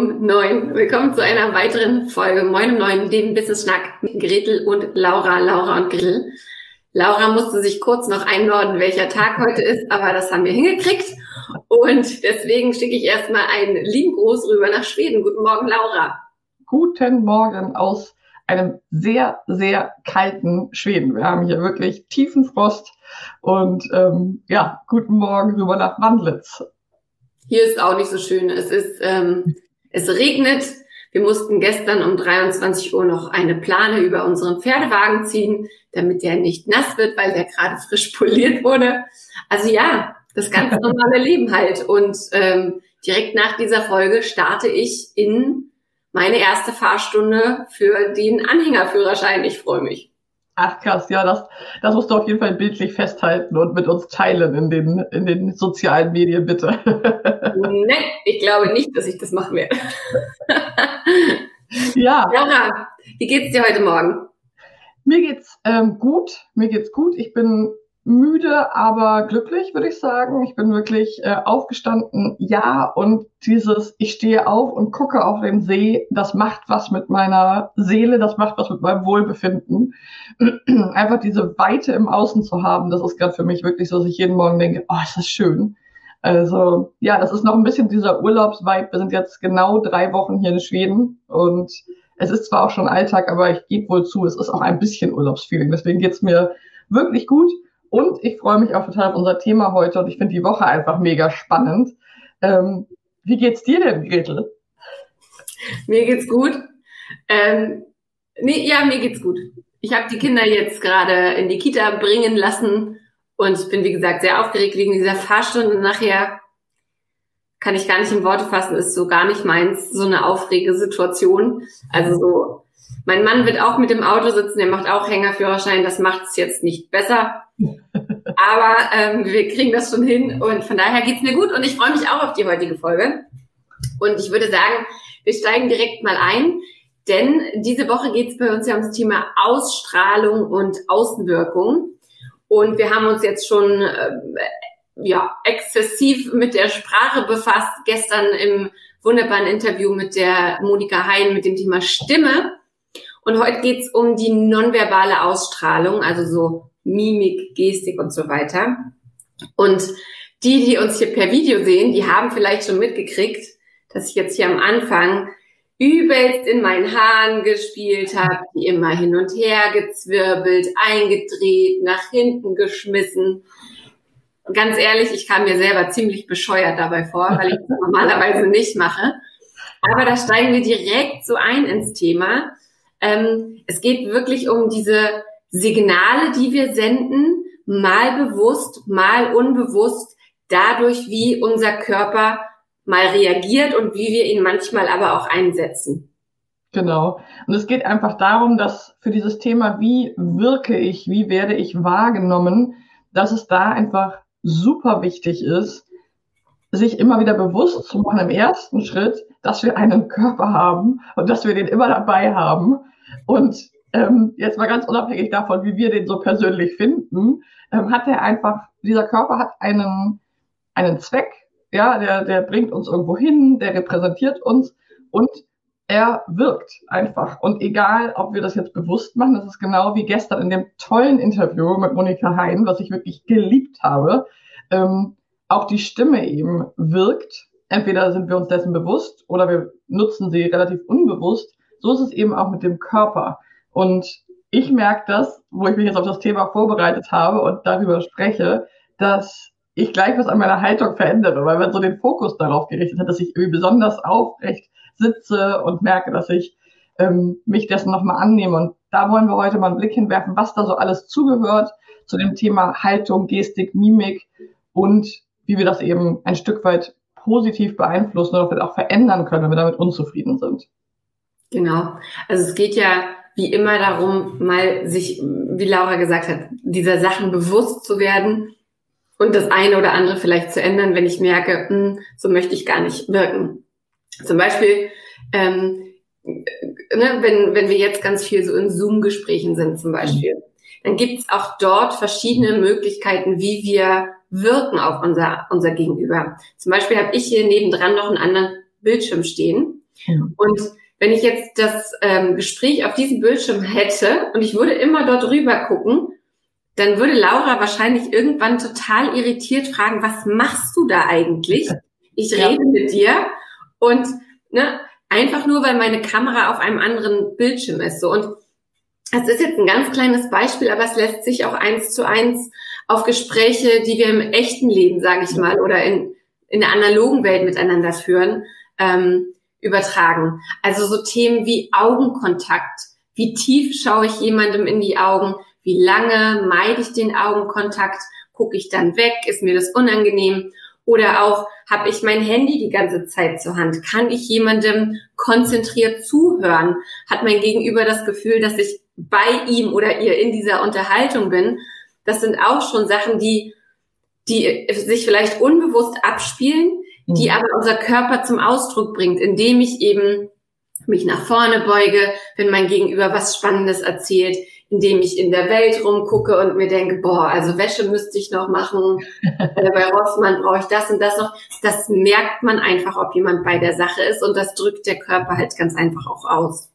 Um neun. Willkommen zu einer weiteren Folge Moin um neun, dem Business Schnack mit Gretel und Laura, Laura und Gretel. Laura musste sich kurz noch einordnen, welcher Tag heute ist, aber das haben wir hingekriegt. Und deswegen schicke ich erstmal einen lieben Gruß rüber nach Schweden. Guten Morgen, Laura. Guten Morgen aus einem sehr, sehr kalten Schweden. Wir haben hier wirklich tiefen Frost und ähm, ja, guten Morgen rüber nach Wandlitz. Hier ist auch nicht so schön. Es ist, ähm, es regnet. Wir mussten gestern um 23 Uhr noch eine Plane über unseren Pferdewagen ziehen, damit der nicht nass wird, weil der gerade frisch poliert wurde. Also ja, das ganz normale Leben halt. Und ähm, direkt nach dieser Folge starte ich in meine erste Fahrstunde für den Anhängerführerschein. Ich freue mich. Ach krass, ja, das, das musst du auf jeden Fall bildlich festhalten und mit uns teilen in den, in den sozialen Medien, bitte. Nein, ich glaube nicht, dass ich das machen werde. ja. Laura, wie geht's dir heute Morgen? Mir geht's ähm, gut, mir geht's gut. Ich bin müde, aber glücklich, würde ich sagen. Ich bin wirklich äh, aufgestanden, ja, und dieses, ich stehe auf und gucke auf den See, das macht was mit meiner Seele, das macht was mit meinem Wohlbefinden. Einfach diese Weite im Außen zu haben, das ist gerade für mich wirklich so, dass ich jeden Morgen denke, oh, ist das schön. Also ja, das ist noch ein bisschen dieser Urlaubsvibe. Wir sind jetzt genau drei Wochen hier in Schweden und es ist zwar auch schon Alltag, aber ich gebe wohl zu, es ist auch ein bisschen Urlaubsfeeling. Deswegen geht's mir wirklich gut. Und ich freue mich auch total auf unser Thema heute und ich finde die Woche einfach mega spannend. Ähm, wie geht's dir denn, Gretel? Mir geht's gut. Ähm, nee, ja, mir geht's gut. Ich habe die Kinder jetzt gerade in die Kita bringen lassen und ich bin, wie gesagt, sehr aufgeregt wegen dieser Fahrstunde. Nachher kann ich gar nicht in Worte fassen, ist so gar nicht meins, so eine aufregende Situation. Also so, mein Mann wird auch mit dem Auto sitzen, der macht auch Hängerführerschein, das macht es jetzt nicht besser. Aber ähm, wir kriegen das schon hin und von daher geht's mir gut und ich freue mich auch auf die heutige Folge. Und ich würde sagen, wir steigen direkt mal ein, denn diese Woche geht's bei uns ja ums Thema Ausstrahlung und Außenwirkung. Und wir haben uns jetzt schon äh, ja, exzessiv mit der Sprache befasst. Gestern im wunderbaren Interview mit der Monika Hein mit dem Thema Stimme. Und heute geht's um die nonverbale Ausstrahlung, also so Mimik, Gestik und so weiter. Und die, die uns hier per Video sehen, die haben vielleicht schon mitgekriegt, dass ich jetzt hier am Anfang übelst in meinen Haaren gespielt habe, die immer hin und her gezwirbelt, eingedreht, nach hinten geschmissen. ganz ehrlich, ich kam mir selber ziemlich bescheuert dabei vor, weil ich das normalerweise nicht mache. Aber da steigen wir direkt so ein ins Thema. Ähm, es geht wirklich um diese Signale, die wir senden, mal bewusst, mal unbewusst, dadurch, wie unser Körper mal reagiert und wie wir ihn manchmal aber auch einsetzen. Genau. Und es geht einfach darum, dass für dieses Thema, wie wirke ich, wie werde ich wahrgenommen, dass es da einfach super wichtig ist, sich immer wieder bewusst zu machen im ersten Schritt, dass wir einen Körper haben und dass wir den immer dabei haben und ähm, jetzt mal ganz unabhängig davon, wie wir den so persönlich finden, ähm, hat er einfach, dieser Körper hat einen, einen Zweck, ja, der, der bringt uns irgendwo hin, der repräsentiert uns und er wirkt einfach. Und egal, ob wir das jetzt bewusst machen, das ist genau wie gestern in dem tollen Interview mit Monika Hein, was ich wirklich geliebt habe, ähm, auch die Stimme eben wirkt. Entweder sind wir uns dessen bewusst oder wir nutzen sie relativ unbewusst so ist es eben auch mit dem Körper. Und ich merke das, wo ich mich jetzt auf das Thema vorbereitet habe und darüber spreche, dass ich gleich was an meiner Haltung verändere, weil man so den Fokus darauf gerichtet hat, dass ich irgendwie besonders aufrecht sitze und merke, dass ich ähm, mich dessen nochmal annehme. Und da wollen wir heute mal einen Blick hinwerfen, was da so alles zugehört zu dem Thema Haltung, Gestik, Mimik und wie wir das eben ein Stück weit positiv beeinflussen oder vielleicht auch verändern können, wenn wir damit unzufrieden sind. Genau. Also es geht ja wie immer darum, mal sich, wie Laura gesagt hat, dieser Sachen bewusst zu werden und das eine oder andere vielleicht zu ändern, wenn ich merke, hm, so möchte ich gar nicht wirken. Zum Beispiel, ähm, ne, wenn, wenn wir jetzt ganz viel so in Zoom-Gesprächen sind zum Beispiel, dann gibt es auch dort verschiedene Möglichkeiten, wie wir wirken auf unser, unser Gegenüber. Zum Beispiel habe ich hier nebendran noch einen anderen Bildschirm stehen. Ja. Und wenn ich jetzt das ähm, Gespräch auf diesem Bildschirm hätte und ich würde immer dort rüber gucken, dann würde Laura wahrscheinlich irgendwann total irritiert fragen, was machst du da eigentlich? Ich rede ja. mit dir und ne, einfach nur, weil meine Kamera auf einem anderen Bildschirm ist. So und es ist jetzt ein ganz kleines Beispiel, aber es lässt sich auch eins zu eins auf Gespräche, die wir im echten Leben, sage ich mal, oder in, in der analogen Welt miteinander führen, ähm, übertragen. Also so Themen wie Augenkontakt. Wie tief schaue ich jemandem in die Augen? Wie lange meide ich den Augenkontakt? Gucke ich dann weg? Ist mir das unangenehm? Oder auch, habe ich mein Handy die ganze Zeit zur Hand? Kann ich jemandem konzentriert zuhören? Hat mein Gegenüber das Gefühl, dass ich bei ihm oder ihr in dieser Unterhaltung bin? Das sind auch schon Sachen, die, die sich vielleicht unbewusst abspielen, die mhm. aber unser Körper zum Ausdruck bringt, indem ich eben mich nach vorne beuge, wenn mein Gegenüber was Spannendes erzählt, indem ich in der Welt rumgucke und mir denke, boah, also Wäsche müsste ich noch machen, äh, bei Rossmann brauche ich das und das noch. Das merkt man einfach, ob jemand bei der Sache ist und das drückt der Körper halt ganz einfach auch aus.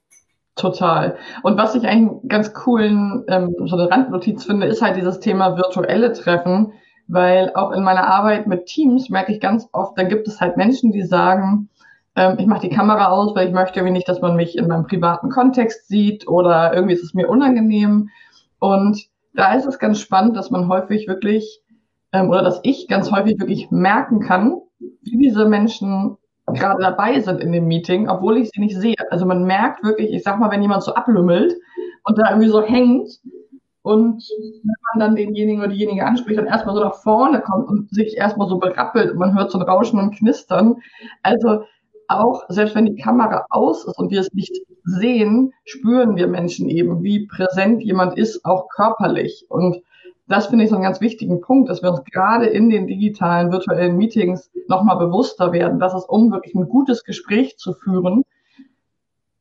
Total. Und was ich einen ganz coolen, ähm, so eine Randnotiz finde, ist halt dieses Thema virtuelle Treffen, weil auch in meiner Arbeit mit Teams merke ich ganz oft, da gibt es halt Menschen, die sagen, ähm, ich mache die Kamera aus, weil ich möchte irgendwie nicht, dass man mich in meinem privaten Kontext sieht oder irgendwie ist es mir unangenehm. Und da ist es ganz spannend, dass man häufig wirklich, ähm, oder dass ich ganz häufig wirklich merken kann, wie diese Menschen gerade dabei sind in dem Meeting, obwohl ich sie nicht sehe. Also man merkt wirklich, ich sag mal, wenn jemand so ablümmelt und da irgendwie so hängt und wenn man dann denjenigen oder diejenige anspricht und erstmal so nach vorne kommt und sich erstmal so berappelt und man hört so ein Rauschen und Knistern. Also auch, selbst wenn die Kamera aus ist und wir es nicht sehen, spüren wir Menschen eben, wie präsent jemand ist, auch körperlich. Und das finde ich so einen ganz wichtigen Punkt, dass wir uns gerade in den digitalen, virtuellen Meetings nochmal bewusster werden, dass es, um wirklich ein gutes Gespräch zu führen,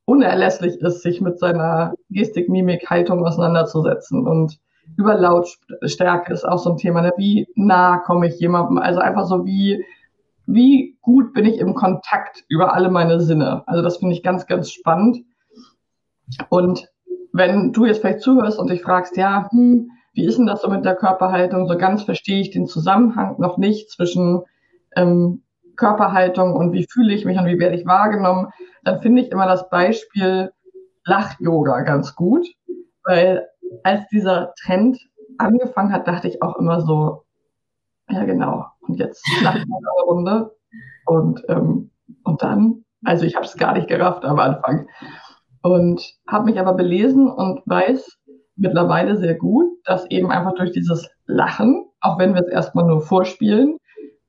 unerlässlich ist, sich mit seiner Gestik, Mimik, Haltung auseinanderzusetzen. Und über Lautstärke ist auch so ein Thema. Ne? Wie nah komme ich jemandem? Also einfach so, wie, wie gut bin ich im Kontakt über alle meine Sinne? Also das finde ich ganz, ganz spannend. Und wenn du jetzt vielleicht zuhörst und dich fragst, ja, hm, wie ist denn das so mit der Körperhaltung? So ganz verstehe ich den Zusammenhang noch nicht zwischen ähm, Körperhaltung und wie fühle ich mich und wie werde ich wahrgenommen. Dann finde ich immer das Beispiel Lach-Yoga ganz gut, weil als dieser Trend angefangen hat, dachte ich auch immer so, ja genau, und jetzt lachen wir eine Runde und, ähm, und dann, also ich habe es gar nicht gerafft am Anfang und habe mich aber belesen und weiß, mittlerweile sehr gut, dass eben einfach durch dieses Lachen, auch wenn wir es erstmal nur vorspielen,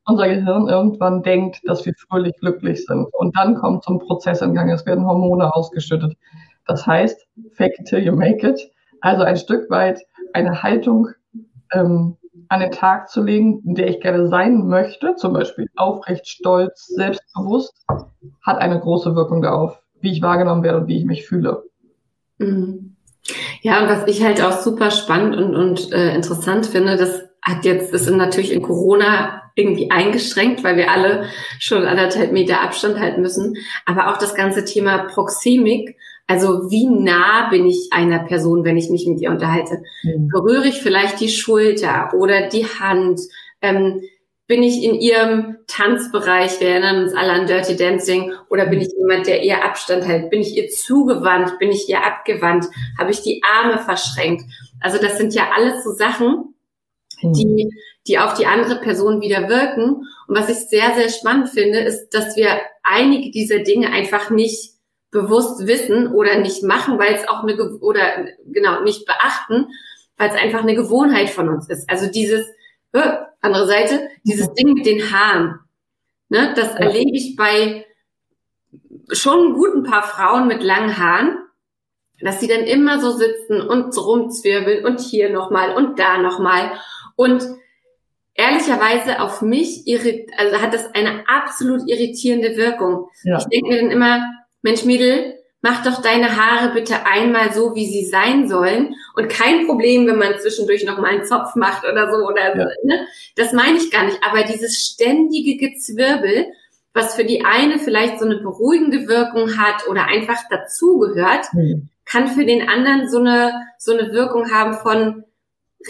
unser Gehirn irgendwann denkt, dass wir fröhlich glücklich sind. Und dann kommt so ein Prozess in Gang, es werden Hormone ausgeschüttet. Das heißt, fake it till you make it. Also ein Stück weit eine Haltung ähm, an den Tag zu legen, in der ich gerne sein möchte, zum Beispiel aufrecht, stolz, selbstbewusst, hat eine große Wirkung darauf, wie ich wahrgenommen werde und wie ich mich fühle. Mhm. Ja, und was ich halt auch super spannend und, und äh, interessant finde, das hat jetzt, ist natürlich in Corona irgendwie eingeschränkt, weil wir alle schon anderthalb Meter Abstand halten müssen. Aber auch das ganze Thema Proxemik, also wie nah bin ich einer Person, wenn ich mich mit ihr unterhalte? Mhm. Berühre ich vielleicht die Schulter oder die Hand? Ähm, bin ich in ihrem Tanzbereich, wir erinnern uns alle an Dirty Dancing, oder bin ich jemand, der ihr Abstand hält? Bin ich ihr zugewandt? Bin ich ihr abgewandt? Habe ich die Arme verschränkt? Also das sind ja alles so Sachen, hm. die, die auf die andere Person wieder wirken. Und was ich sehr, sehr spannend finde, ist, dass wir einige dieser Dinge einfach nicht bewusst wissen oder nicht machen, weil es auch eine, oder genau, nicht beachten, weil es einfach eine Gewohnheit von uns ist. Also dieses, äh, andere Seite, dieses Ding mit den Haaren. Ne, das ja. erlebe ich bei schon ein guten paar Frauen mit langen Haaren, dass sie dann immer so sitzen und rumzwirbeln und hier nochmal und da nochmal. Und ehrlicherweise auf mich irrit also hat das eine absolut irritierende Wirkung. Ja. Ich denke mir dann immer, Mensch Mädel, mach doch deine Haare bitte einmal so, wie sie sein sollen. Und kein Problem, wenn man zwischendurch noch mal einen Zopf macht oder so. Oder ja. ne? Das meine ich gar nicht. Aber dieses ständige Gezwirbel, was für die eine vielleicht so eine beruhigende Wirkung hat oder einfach dazugehört, mhm. kann für den anderen so eine, so eine Wirkung haben von,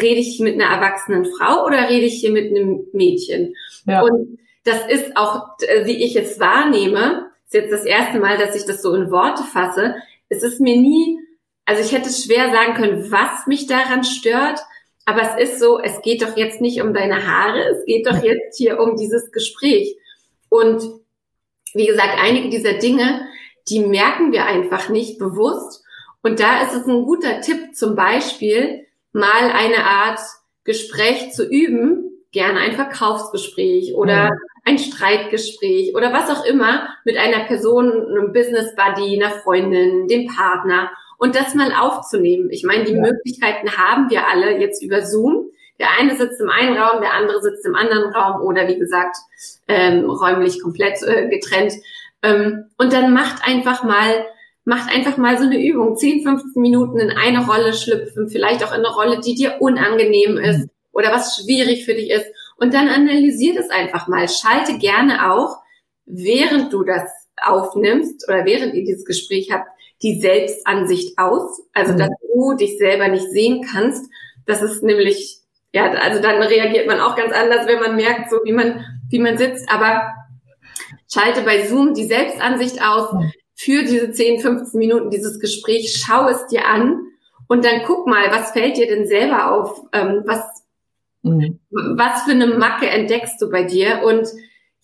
rede ich mit einer erwachsenen Frau oder rede ich hier mit einem Mädchen? Ja. Und das ist auch, äh, wie ich es wahrnehme, jetzt das erste Mal, dass ich das so in Worte fasse. Es ist mir nie, also ich hätte schwer sagen können, was mich daran stört. Aber es ist so, es geht doch jetzt nicht um deine Haare, es geht doch jetzt hier um dieses Gespräch. Und wie gesagt, einige dieser Dinge, die merken wir einfach nicht bewusst. Und da ist es ein guter Tipp, zum Beispiel mal eine Art Gespräch zu üben, gerne ein Verkaufsgespräch oder ein Streitgespräch oder was auch immer mit einer Person, einem Business Buddy, einer Freundin, dem Partner und das mal aufzunehmen. Ich meine, die ja. Möglichkeiten haben wir alle jetzt über Zoom. Der eine sitzt im einen Raum, der andere sitzt im anderen Raum oder wie gesagt ähm, räumlich komplett äh, getrennt. Ähm, und dann macht einfach mal macht einfach mal so eine Übung, 10, 15 Minuten in eine Rolle schlüpfen, vielleicht auch in eine Rolle, die dir unangenehm ist mhm. oder was schwierig für dich ist und dann analysier das einfach mal. Schalte gerne auch, während du das aufnimmst oder während ihr dieses Gespräch habt, die Selbstansicht aus. Also, mhm. dass du dich selber nicht sehen kannst. Das ist nämlich, ja, also dann reagiert man auch ganz anders, wenn man merkt, so wie man, wie man sitzt. Aber schalte bei Zoom die Selbstansicht aus. Für diese 10, 15 Minuten dieses Gespräch, schau es dir an und dann guck mal, was fällt dir denn selber auf? Ähm, was, Mhm. Was für eine Macke entdeckst du bei dir? Und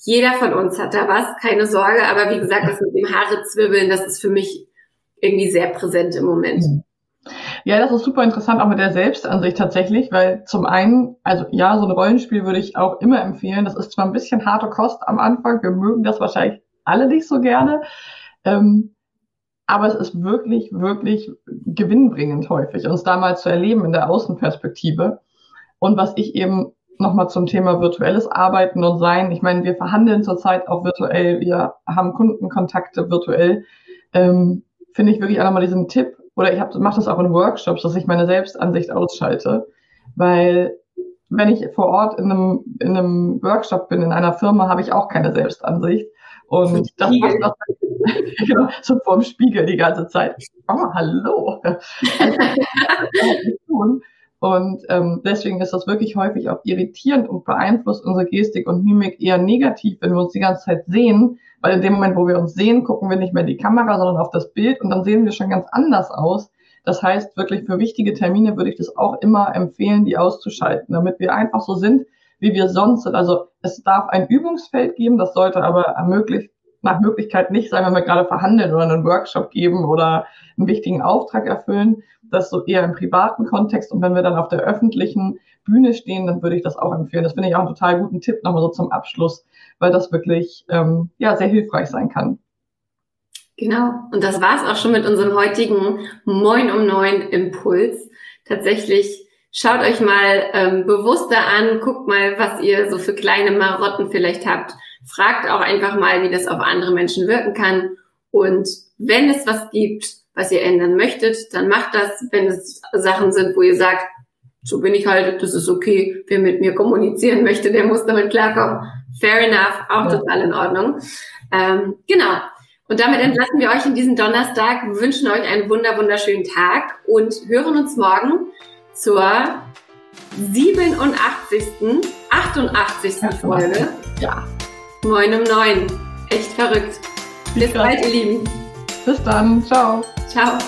jeder von uns hat da was, keine Sorge. Aber wie gesagt, das mit dem Haare zwirbeln, das ist für mich irgendwie sehr präsent im Moment. Mhm. Ja, das ist super interessant, auch mit der Selbstansicht tatsächlich, weil zum einen, also ja, so ein Rollenspiel würde ich auch immer empfehlen. Das ist zwar ein bisschen harte Kost am Anfang, wir mögen das wahrscheinlich alle nicht so gerne, ähm, aber es ist wirklich, wirklich gewinnbringend häufig, uns da mal zu erleben in der Außenperspektive. Und was ich eben nochmal zum Thema virtuelles Arbeiten und Sein. Ich meine, wir verhandeln zurzeit auch virtuell, wir haben Kundenkontakte virtuell. Ähm, Finde ich wirklich auch nochmal diesen Tipp, oder ich mache das auch in Workshops, dass ich meine Selbstansicht ausschalte. Weil wenn ich vor Ort in einem, in einem Workshop bin, in einer Firma, habe ich auch keine Selbstansicht. Und das macht das genau, so vorm Spiegel die ganze Zeit. Oh, hallo. Und ähm, deswegen ist das wirklich häufig auch irritierend und beeinflusst unsere Gestik und Mimik eher negativ, wenn wir uns die ganze Zeit sehen, weil in dem Moment, wo wir uns sehen, gucken wir nicht mehr in die Kamera, sondern auf das Bild und dann sehen wir schon ganz anders aus. Das heißt, wirklich für wichtige Termine würde ich das auch immer empfehlen, die auszuschalten, damit wir einfach so sind, wie wir sonst sind. Also es darf ein Übungsfeld geben, das sollte aber ermöglicht, nach Möglichkeit nicht wenn wir gerade verhandeln oder einen Workshop geben oder einen wichtigen Auftrag erfüllen, das so eher im privaten Kontext. Und wenn wir dann auf der öffentlichen Bühne stehen, dann würde ich das auch empfehlen. Das finde ich auch einen total guten Tipp nochmal so zum Abschluss, weil das wirklich ähm, ja sehr hilfreich sein kann. Genau. Und das war es auch schon mit unserem heutigen Moin um neun Impuls. Tatsächlich schaut euch mal ähm, bewusster an, guckt mal, was ihr so für kleine Marotten vielleicht habt. Fragt auch einfach mal, wie das auf andere Menschen wirken kann. Und wenn es was gibt, was ihr ändern möchtet, dann macht das. Wenn es Sachen sind, wo ihr sagt, so bin ich halt, das ist okay, wer mit mir kommunizieren möchte, der muss damit klarkommen. Fair enough, auch ja. total in Ordnung. Ähm, genau. Und damit entlassen wir euch in diesen Donnerstag, wünschen euch einen wunder, wunderschönen Tag und hören uns morgen zur 87. 88. Folge. Ja. Moin um neun. Echt verrückt. Bis bald, ihr Lieben. Bis dann. Ciao. Ciao.